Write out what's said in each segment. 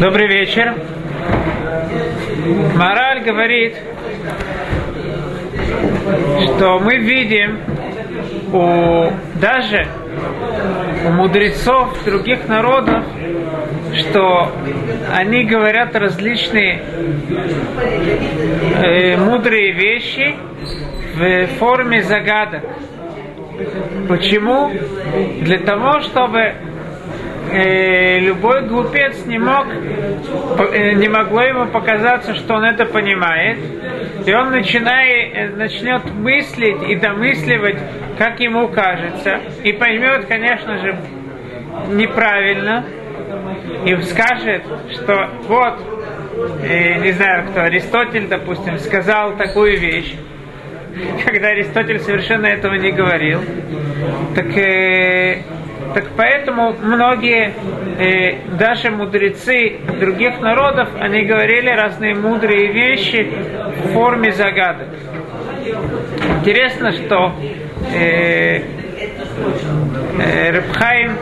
Добрый вечер. Мораль говорит, что мы видим у даже у мудрецов других народов, что они говорят различные э, мудрые вещи в форме загадок. Почему? Для того, чтобы любой глупец не мог, э, не могло ему показаться, что он это понимает, и он начинает, э, начнет мыслить и домысливать, как ему кажется, и поймет, конечно же, неправильно, и скажет, что вот, э, не знаю кто, Аристотель, допустим, сказал такую вещь, когда Аристотель совершенно этого не говорил. Так э, так поэтому многие, э, даже мудрецы других народов, они говорили разные мудрые вещи в форме загадок. Интересно, что э, э, Рыбхайм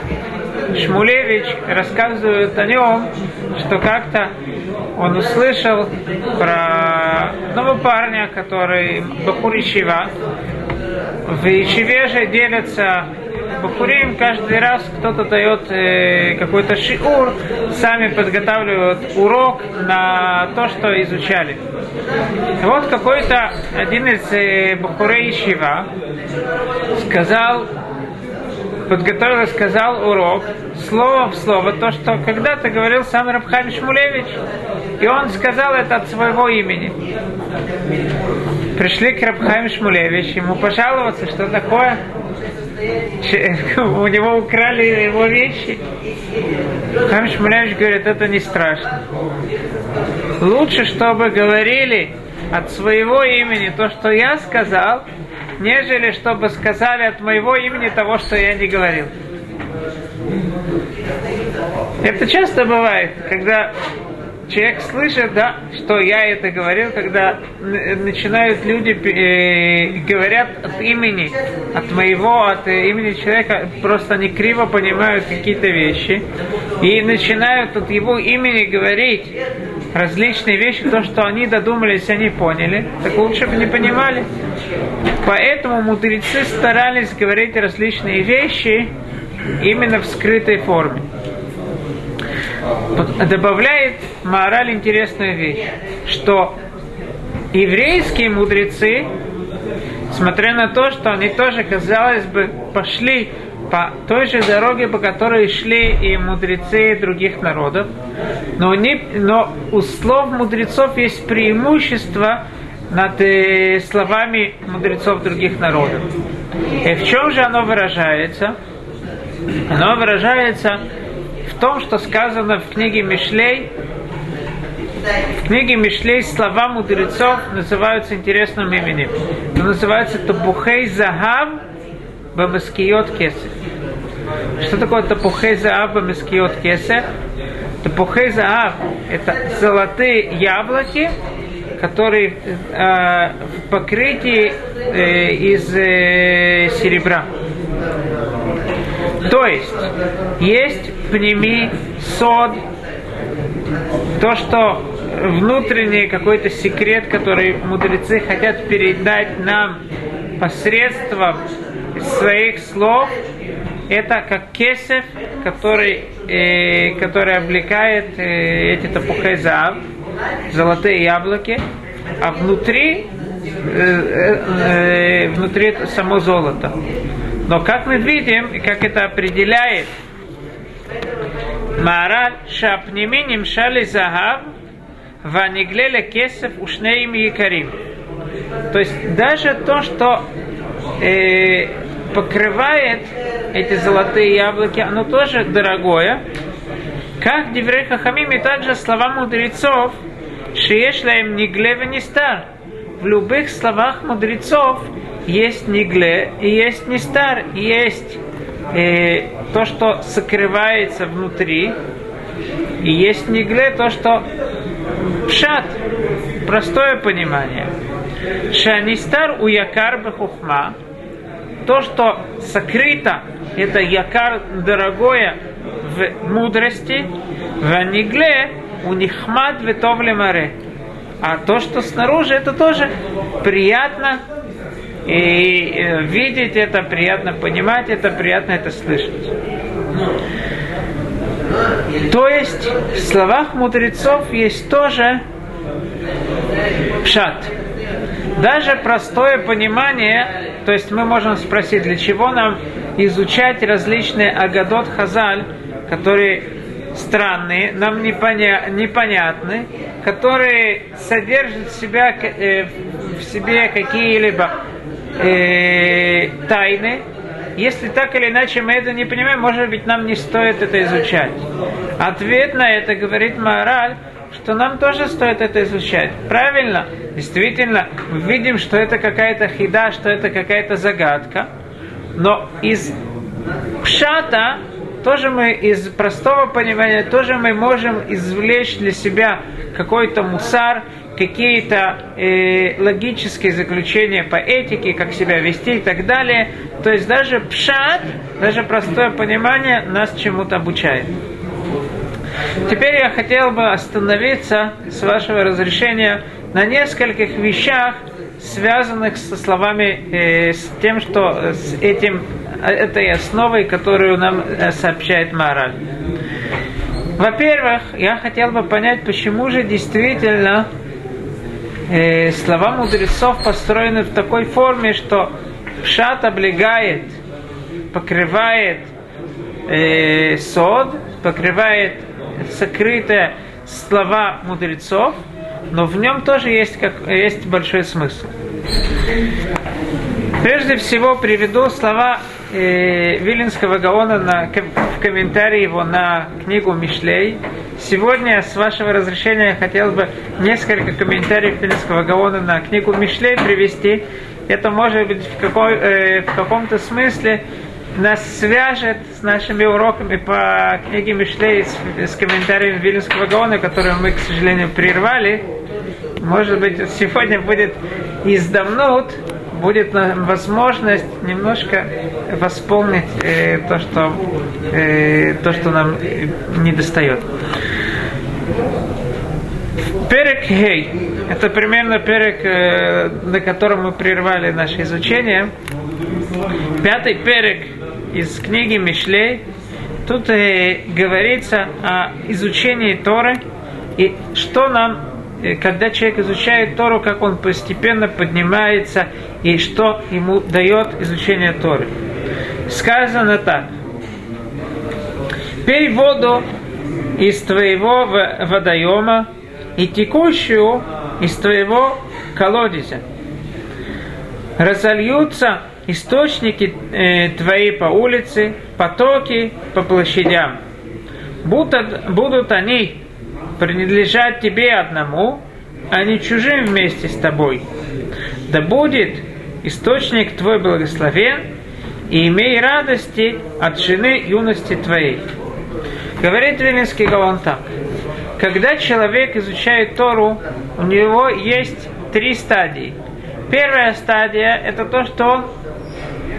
Шмулевич рассказывает о нем, что как-то он услышал про одного парня, который Бахур Ишива. В Ишиве же делятся Бахурим каждый раз кто-то дает э, какой-то шиур, сами подготавливают урок на то, что изучали. Вот какой-то один из э, Бахурей Шива сказал, подготовил сказал урок, слово в слово, то, что когда-то говорил сам Рабхайм Шмулевич. И он сказал это от своего имени. Пришли к Рабхайм Шмулевич, ему пожаловаться, что такое у него украли его вещи. Хам Шмулевич говорит, это не страшно. Лучше, чтобы говорили от своего имени то, что я сказал, нежели чтобы сказали от моего имени того, что я не говорил. Это часто бывает, когда человек слышит, да, что я это говорил, когда начинают люди э, говорят от имени, от моего, от имени человека, просто они криво понимают какие-то вещи и начинают от его имени говорить различные вещи, то, что они додумались, они поняли, так лучше бы не понимали. Поэтому мудрецы старались говорить различные вещи именно в скрытой форме добавляет мораль интересную вещь, что еврейские мудрецы, смотря на то, что они тоже, казалось бы, пошли по той же дороге, по которой шли и мудрецы других народов, но, не, но у слов мудрецов есть преимущество над э, словами мудрецов других народов. И в чем же оно выражается? Оно выражается в том, что сказано в книге Мишлей, в книге Мишлей слова мудрецов называются интересным именем. Это называется Табухей Захав Бамаскиот Кесев. Что такое Табухей Захав Бамаскиот Кесев? Табухей Захав – это золотые яблоки, которые э, в покрытии э, из э, серебра. То есть, есть пнеми, сод, то, что внутренний какой-то секрет, который мудрецы хотят передать нам посредством своих слов, это как кесев, который, э, который облекает э, эти топухайзав, золотые яблоки, а внутри, э, э, э, внутри само золото. Но как мы видим, и как это определяет Мараль шапними шали загав ваниглеле кесев ушнеим якарим. То есть даже то, что э, покрывает эти золотые яблоки, оно тоже дорогое. Как Деврей Хахамим и также слова мудрецов, Шиешлаем Нигле не стар. В любых словах мудрецов есть Нигле и есть Нестар, есть э, то, что сокрывается внутри, и есть Нигле то, что пшат, простое понимание. Шанистар у якар бехухма, то, что сокрыто, это якар дорогое в мудрости, в анигле у нихмад в товле море. А то, что снаружи, это тоже приятно и э, видеть это, приятно понимать это, приятно это слышать. То есть в словах мудрецов есть тоже пшат. Даже простое понимание, то есть мы можем спросить, для чего нам изучать различные агадот хазаль, которые странные, нам непоня- непонятны, которые содержат в, себя, э, в себе какие-либо э, тайны. Если так или иначе мы это не понимаем, может быть, нам не стоит это изучать. Ответ на это говорит мораль, что нам тоже стоит это изучать. Правильно? Действительно, мы видим, что это какая-то хида, что это какая-то загадка. Но из пшата тоже мы из простого понимания тоже мы можем извлечь для себя какой-то мусар, какие-то э, логические заключения по этике, как себя вести и так далее. То есть даже пшат, даже простое понимание нас чему-то обучает. Теперь я хотел бы остановиться, с вашего разрешения, на нескольких вещах, связанных со словами, э, с тем, что с этим, этой основой, которую нам э, сообщает мораль. Во-первых, я хотел бы понять, почему же действительно э, слова мудрецов построены в такой форме, что пшат облегает, покрывает э, сод, покрывает сокрытые слова мудрецов, но в нем тоже есть, как, есть большой смысл. Прежде всего приведу слова э, Вилинского Гаона на, в комментарии его на книгу Мишлей. Сегодня, с вашего разрешения, я хотел бы несколько комментариев Вилинского Гаона на книгу Мишлей привести. Это может быть в, какой, э, в каком-то смысле нас свяжет с нашими уроками по книге Мишлей с, с комментарием Вильнюсского Гаона, которые мы, к сожалению, прервали. Может быть, сегодня будет издавнут, будет возможность немножко восполнить э, то, что, э, то, что нам не достает. Перек Хей. Это примерно перек, э, на котором мы прервали наше изучение. Пятый перек из книги Мишлей. Тут э, говорится о изучении Торы и что нам, э, когда человек изучает Тору, как он постепенно поднимается и что ему дает изучение Торы. Сказано так. Пей воду из твоего водоема и текущую из твоего колодезя. Разольются источники э, твои по улице, потоки по площадям. Будут, будут они принадлежать тебе одному, а не чужим вместе с тобой. Да будет источник твой благословен, и имей радости от жены юности твоей. Говорит Вилинский Гаон так. Когда человек изучает Тору, у него есть три стадии. Первая стадия – это то, что он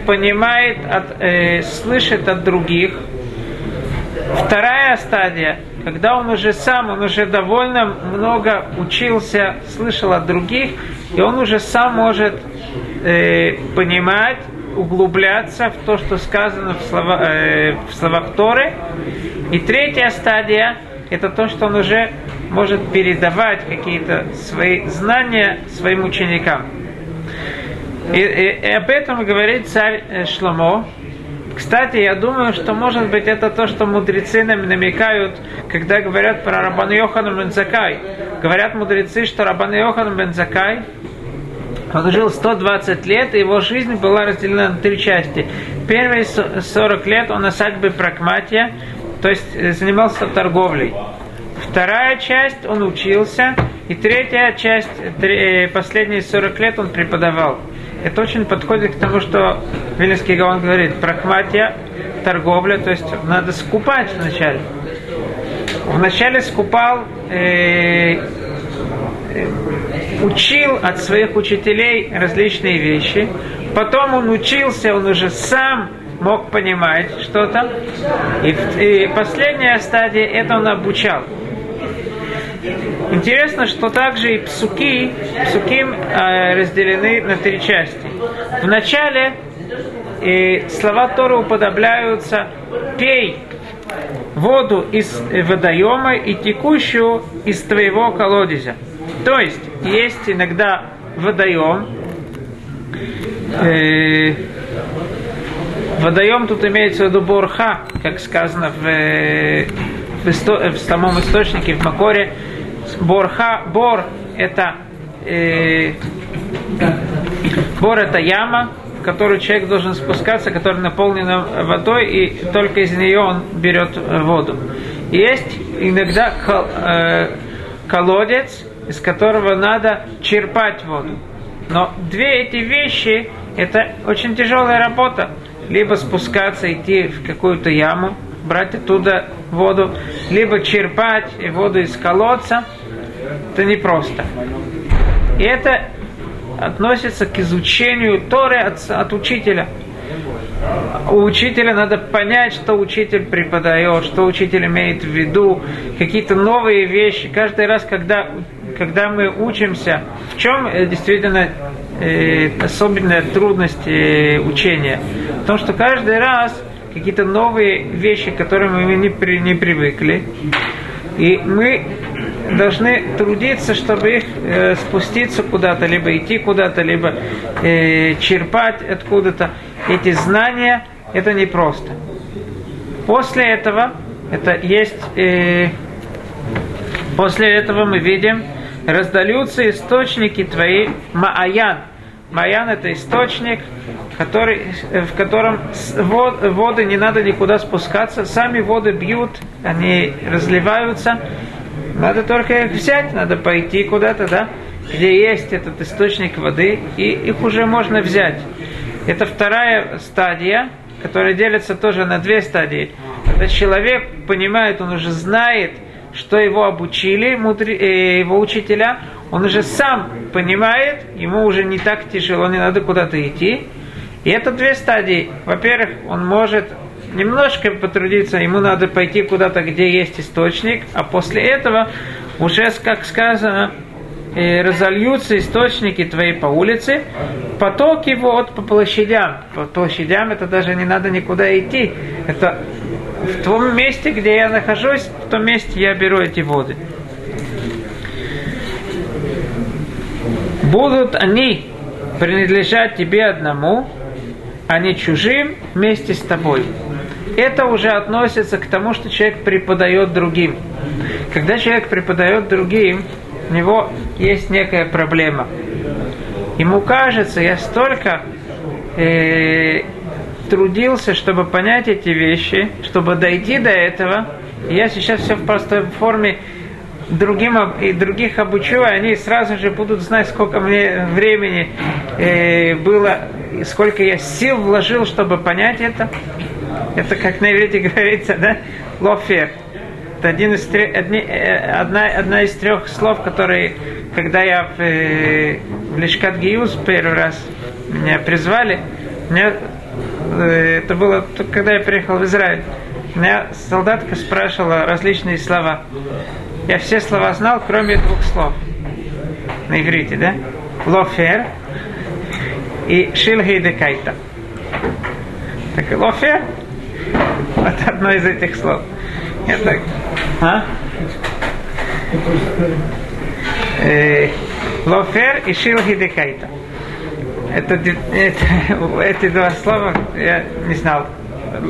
понимает, от, э, слышит от других. Вторая стадия, когда он уже сам, он уже довольно много учился, слышал от других, и он уже сам может э, понимать, углубляться в то, что сказано в, слова, э, в словах Торы. И третья стадия – это то, что он уже может передавать какие-то свои знания своим ученикам. И, и, и об этом говорит царь э, Шломо. Кстати, я думаю, что может быть это то, что мудрецы нам намекают, когда говорят про Рабан Йохану Бензакай. Говорят мудрецы, что Рабан Йохан Бензакай он жил 120 лет, и его жизнь была разделена на три части. Первые 40 лет он на садьбе Пракматия, то есть э, занимался торговлей. Вторая часть он учился, и третья часть, три, последние 40 лет он преподавал. Это очень подходит к тому, что Вильнюсский Гаон говорит, прахматия, торговля, то есть надо скупать вначале. Вначале скупал, э, э, учил от своих учителей различные вещи, потом он учился, он уже сам мог понимать что-то. И, и последняя стадия, это он обучал. Интересно, что также и псуки, псуким э, разделены на три части. В начале и слова Торы уподобляются «пей воду из водоема и текущую из твоего колодезя». То есть, есть иногда водоем, э, водоем тут имеется в виду борха, как сказано в, в, исто, в самом источнике, в Макоре. Борха, бор это э, бор это яма, в которую человек должен спускаться, которая наполнена водой, и только из нее он берет воду. Есть иногда кол, э, колодец, из которого надо черпать воду. Но две эти вещи – это очень тяжелая работа. Либо спускаться, идти в какую-то яму, брать оттуда воду, либо черпать воду из колодца. Это непросто. И это относится к изучению Торы от, от учителя. У учителя надо понять, что учитель преподает, что учитель имеет в виду, какие-то новые вещи. Каждый раз, когда когда мы учимся, в чем э, действительно э, особенная трудность э, учения? В том, что каждый раз какие-то новые вещи, к которым мы не, при, не привыкли, и мы должны трудиться, чтобы их э, спуститься куда-то, либо идти куда-то, либо э, черпать откуда-то. Эти знания, это непросто. После этого, это есть, э, после этого мы видим, раздаются источники твои, Мааян. Маян это источник, который, в котором вод, воды не надо никуда спускаться, сами воды бьют, они разливаются. Надо только их взять, надо пойти куда-то, да, где есть этот источник воды, и их уже можно взять. Это вторая стадия, которая делится тоже на две стадии. Когда человек понимает, он уже знает, что его обучили э, его учителя, он уже сам понимает, ему уже не так тяжело, не надо куда-то идти. И это две стадии. Во-первых, он может немножко потрудиться, ему надо пойти куда-то, где есть источник, а после этого уже, как сказано, э, разольются источники твои по улице, потоки вот по площадям. По площадям это даже не надо никуда идти. Это в том месте, где я нахожусь, в том месте я беру эти воды. Будут они принадлежать тебе одному, а не чужим вместе с тобой. Это уже относится к тому, что человек преподает другим. Когда человек преподает другим, у него есть некая проблема. Ему кажется, я столько э, трудился, чтобы понять эти вещи, чтобы дойти до этого. Я сейчас все в простой форме другим и других обучу, и они сразу же будут знать, сколько мне времени э, было, и сколько я сил вложил, чтобы понять это. Это, как на иврите говорится, да, лофер. Это один из трех, одни, э, одна, одна из трех слов, которые, когда я в, э, в Лешкат Гиюз первый раз меня призвали, Э, это было когда я приехал в Израиль. Меня солдатка спрашивала различные слова. Я все слова знал, кроме двух слов. На иврите, да? Лофер и шилгейдекайта. Так, лофер вот одно из этих слов. Я так, а? Э, лофер и шилгейдекайта. Это, это, эти два слова я не знал.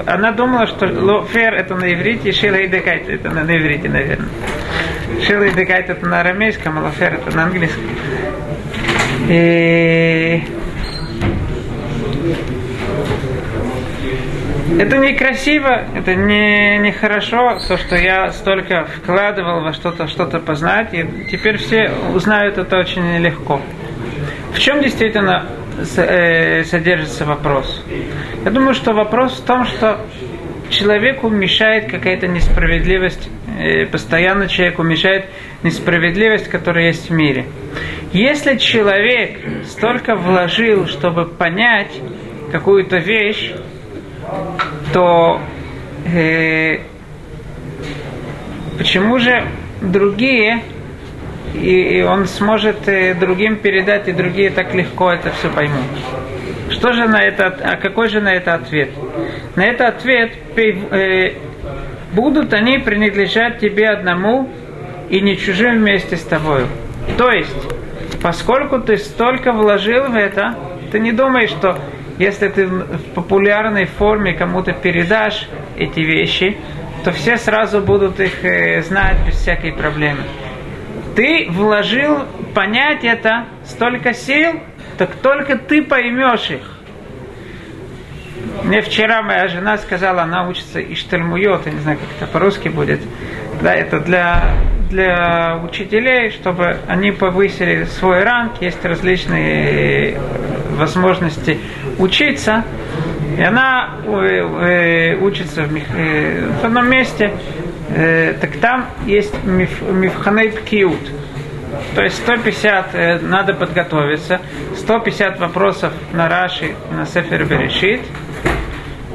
Она думала, что лофер это на иврите, шила и декайт это на иврите, наверное. Шила и декайт это на арамейском, а лофер это на английском. И это некрасиво, это не, не хорошо, то, что я столько вкладывал во что-то, что-то познать, и теперь все узнают это очень легко. В чем действительно содержится вопрос? Я думаю, что вопрос в том, что человеку мешает какая-то несправедливость, э, постоянно человеку мешает несправедливость, которая есть в мире. Если человек столько вложил, чтобы понять какую-то вещь, то э, почему же другие, и, он сможет другим передать, и другие так легко это все поймут? Что же на это, а какой же на это ответ? На это ответ, э, будут они принадлежать тебе одному и не чужим вместе с тобой. То есть, поскольку ты столько вложил в это, ты не думаешь, что если ты в популярной форме кому-то передашь эти вещи, то все сразу будут их э, знать без всякой проблемы. Ты вложил понять это столько сил, так только ты поймешь их. Мне вчера моя жена сказала, она учится Иштальмуйот, я не знаю, как это по-русски будет. Да, это для, для учителей, чтобы они повысили свой ранг, есть различные возможности учиться. И она э, э, учится в, э, в одном месте, так там есть миф, мифханей пкиут. То есть 150 надо подготовиться, 150 вопросов на Раши, на Сефер Берешит –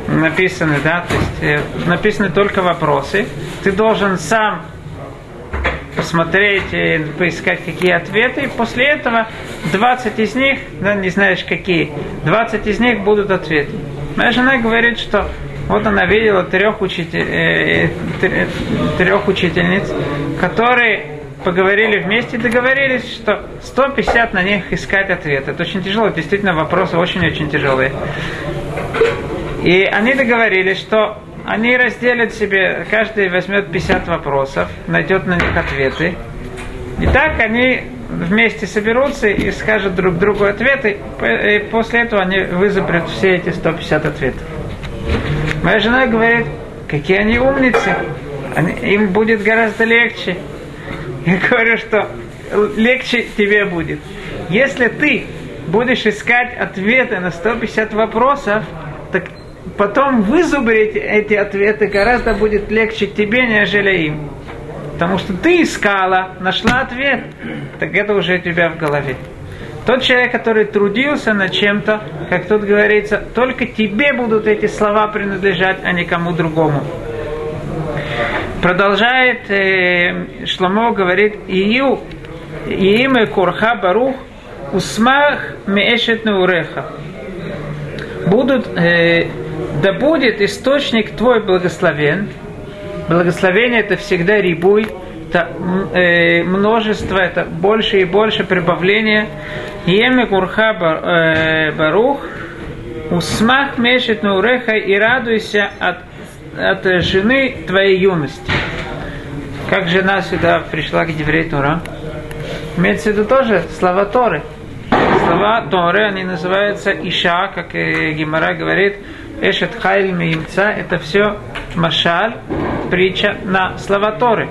написаны, да, то есть э, написаны только вопросы. Ты должен сам посмотреть, и поискать какие ответы, и после этого 20 из них, да, не знаешь какие, 20 из них будут ответы. Моя жена говорит, что вот она видела трех, учитель, э, э трех учительниц, которые поговорили вместе и договорились, что 150 на них искать ответы. Это очень тяжело, действительно вопросы очень-очень тяжелые. И они договорились, что они разделят себе, каждый возьмет 50 вопросов, найдет на них ответы. И так они вместе соберутся и скажут друг другу ответы, и после этого они вызубрят все эти 150 ответов. Моя жена говорит, какие они умницы, они, им будет гораздо легче. Я говорю, что легче тебе будет. Если ты будешь искать ответы на 150 вопросов, так потом вызубрить эти ответы гораздо будет легче тебе, нежели им. Потому что ты искала, нашла ответ, так это уже у тебя в голове. Тот человек, который трудился над чем-то, как тут говорится, только тебе будут эти слова принадлежать, а никому другому. Продолжает э, Шломо, говорит, Ию, имя Курха Барух, Усмах Меэшет Уреха. Будут э, да будет источник твой благословен. Благословение это всегда рибуй, это э, множество, это больше и больше прибавления. Еме курха э, барух, усмах мешет на уреха и радуйся от, от жены твоей юности. Как жена сюда пришла к Деврей Тура? Имеется в виду тоже слова Торы. Слова Торы, они называются Иша, как Гимара говорит, Эшет Хайль Мимца, это все Машаль, притча на слова Торы.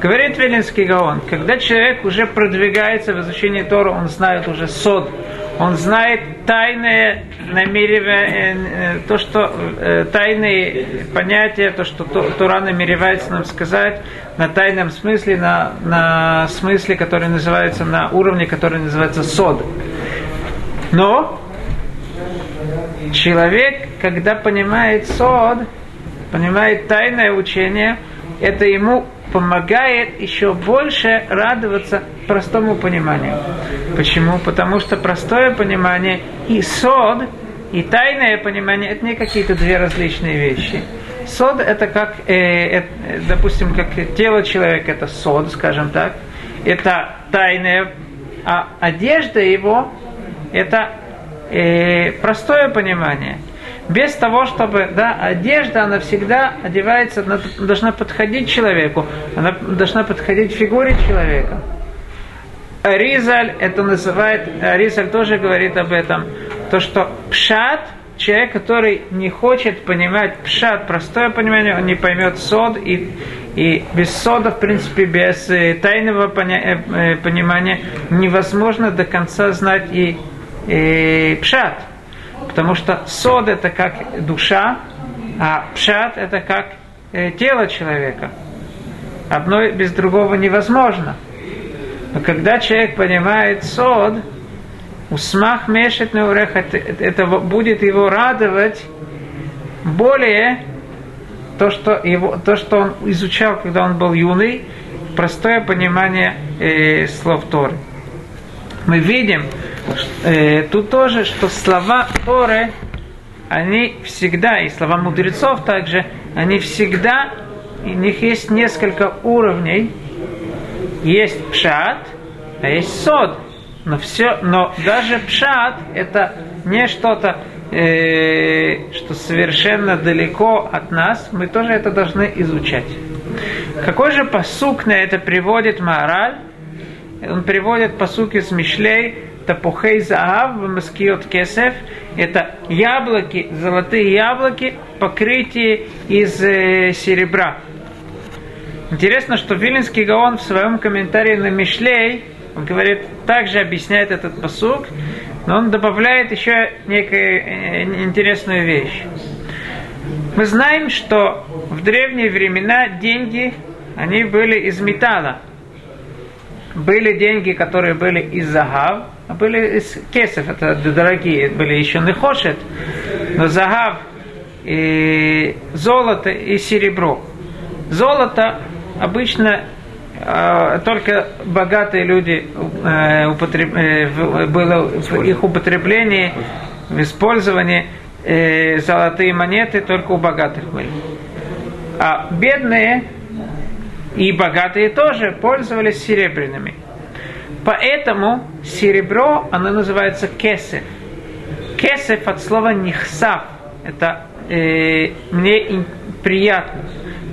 Говорит Велинский Гаон, когда человек уже продвигается в изучении Тора, он знает уже сод, он знает тайное намерение, э, э, то, что э, тайные понятия, то, что Тора намеревается нам сказать на тайном смысле, на, на смысле, который называется, на уровне, который называется сод. Но человек, когда понимает сод, понимает тайное учение, это ему помогает еще больше радоваться простому пониманию. Почему? Потому что простое понимание и сод, и тайное понимание это не какие-то две различные вещи. Сод это как, э, э, допустим, как тело человека, это сод, скажем так, это тайное, а одежда его это э, простое понимание. Без того, чтобы, да, одежда, она всегда одевается, она должна подходить человеку, она должна подходить фигуре человека. Ризаль это называет, Ризаль тоже говорит об этом, то, что пшат, человек, который не хочет понимать пшат, простое понимание, он не поймет сод, и, и без сода, в принципе, без э, тайного поня- э, понимания невозможно до конца знать и э, пшат. Потому что сод это как душа, а пшат это как э, тело человека. Одно без другого невозможно. Но когда человек понимает сод, усмах мешет на урех, это, это будет его радовать более то, что, его, то, что он изучал, когда он был юный, простое понимание э, слов Торы. Мы видим э, тут тоже, что слова Торы, они всегда, и слова мудрецов также, они всегда, у них есть несколько уровней. Есть пшат, а есть сод. Но, все, но даже пшат это не что-то, э, что совершенно далеко от нас. Мы тоже это должны изучать. Какой же посук на это приводит Маораль? Он приводит посук из Мишлей, Тапухей Заав, Маскиот Кесев. Это яблоки, золотые яблоки, покрытие из э, серебра. Интересно, что Вилинский Гаон в своем комментарии на Мишлей он говорит, также объясняет этот посук, но он добавляет еще некую э, интересную вещь. Мы знаем, что в древние времена деньги, они были из металла. Были деньги, которые были из загав, были из кесов, это дорогие, были еще не хошет, но загав, и золото и серебро. Золото обычно э, только богатые люди э, употреб, э, было в их употреблении, в использовании э, золотые монеты только у богатых были. А бедные и богатые тоже пользовались серебряными. Поэтому серебро, оно называется кесев. Кесев от слова нихсав. Это э, мне приятно.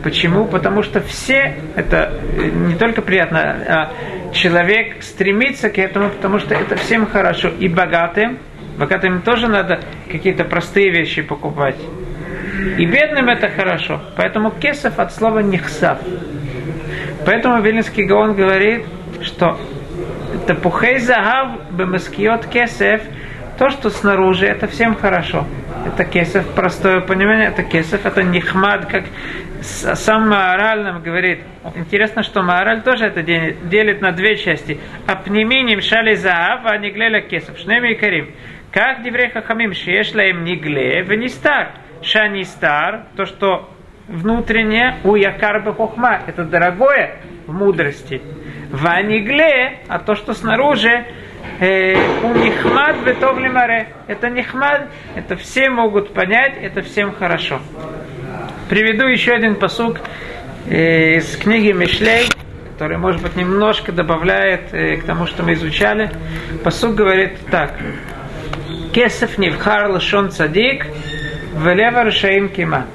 Почему? Потому что все, это э, не только приятно, а человек стремится к этому, потому что это всем хорошо. И богатым, богатым тоже надо какие-то простые вещи покупать. И бедным это хорошо. Поэтому кесов от слова нихсав. Поэтому Вильнинский Гаон говорит, что тапухей загав бемаскиот кесев, то, что снаружи, это всем хорошо. Это кесов, простое понимание, это кесов, это нихмад, как сам Маораль нам говорит. Интересно, что Маораль тоже это делит на две части. Апнеминим шали заав, а ниглеля кесов. Шнеми и карим. Как деврей хахамим шешла им нигле, в нистар. Шани стар, то, что внутреннее, у якарбы хохма, это дорогое в мудрости. В анигле, а то, что снаружи, э, у нихмад ветовли маре. Это нихмад, это все могут понять, это всем хорошо. Приведу еще один посук э, из книги Мишлей, который, может быть, немножко добавляет э, к тому, что мы изучали. Посук говорит так. Кесов невхар лашон цадик, велева шаим кимат.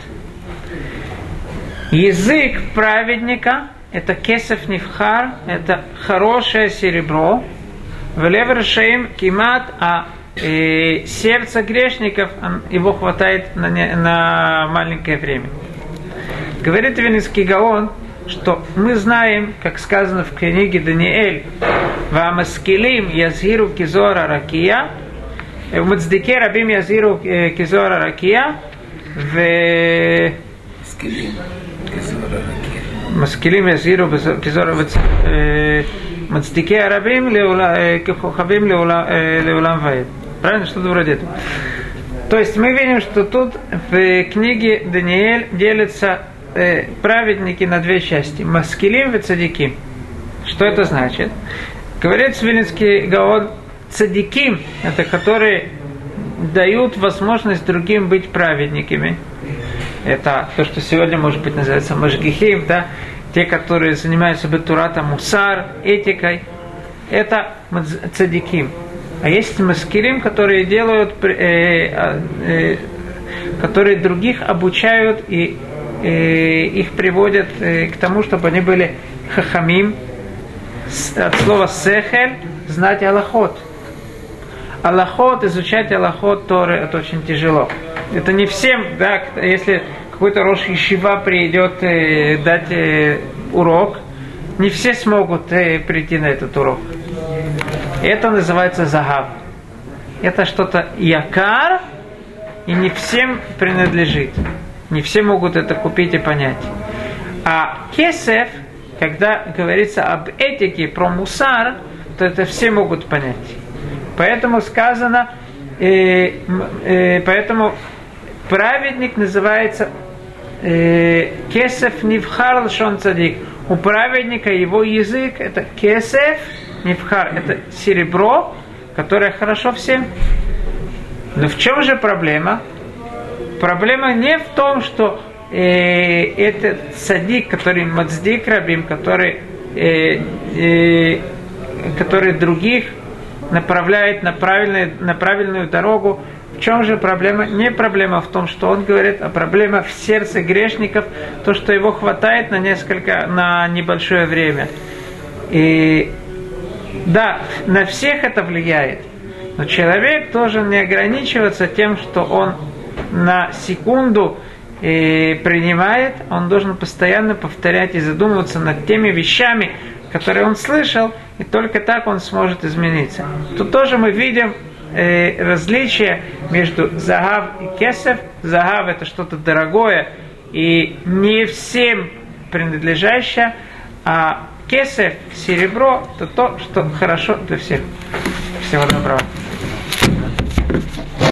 Язык праведника – это кесов невхар, это хорошее серебро. Велевер шаим кимат, а э, сердце грешников, его хватает на, не, на маленькое время. Говорит Венецкий Гаон, что мы знаем, как сказано в книге Даниэль, «Вамаскилим язиру кизора ракия», в Мацдике рабим язиру э, кизора ракия, в משכילים יזהירו כזור מצדיקי הרבים ככוכבים לעולם ועד. Правильно? Что-то вроде этого. То есть мы видим, что тут в книге Даниэль делятся э, праведники на две части. Маскилим и цадиким. Что это значит? Говорит Свилинский Гаон, цадиким, это которые дают возможность другим быть праведниками. это то, что сегодня, может быть, называется Машгихим, да, те, которые занимаются бетуратом мусар, этикой, это цадиким. А есть маскирим, которые делают, э, а, э, которые других обучают и э, их приводят э, к тому, чтобы они были хахамим, от слова сехель, знать аллахот. Аллахот, изучать аллахот Торы, это очень тяжело. Это не всем, да, если какой-то Рош Ишива придет э, дать э, урок, не все смогут э, прийти на этот урок. Это называется загав. Это что-то якар, и не всем принадлежит. Не все могут это купить и понять. А кесев, когда говорится об этике, про мусар, то это все могут понять. Поэтому сказано, э, э, поэтому праведник называется э, кесев нивхар шон цадик. У праведника его язык это кесев нивхар, это серебро, которое хорошо всем. Но в чем же проблема? Проблема не в том, что э, этот садик, который мацдик рабим, который, э, э, который других направляет на, правильную, на правильную дорогу, в чем же проблема? Не проблема в том, что он говорит, а проблема в сердце грешников, то, что его хватает на несколько, на небольшое время. И да, на всех это влияет. Но человек должен не ограничиваться тем, что он на секунду и принимает, он должен постоянно повторять и задумываться над теми вещами, которые он слышал, и только так он сможет измениться. Тут тоже мы видим э, различие между загав и кесев. Загав это что-то дорогое и не всем принадлежащее, а кесев, серебро, это то, что хорошо для всех. Всего доброго.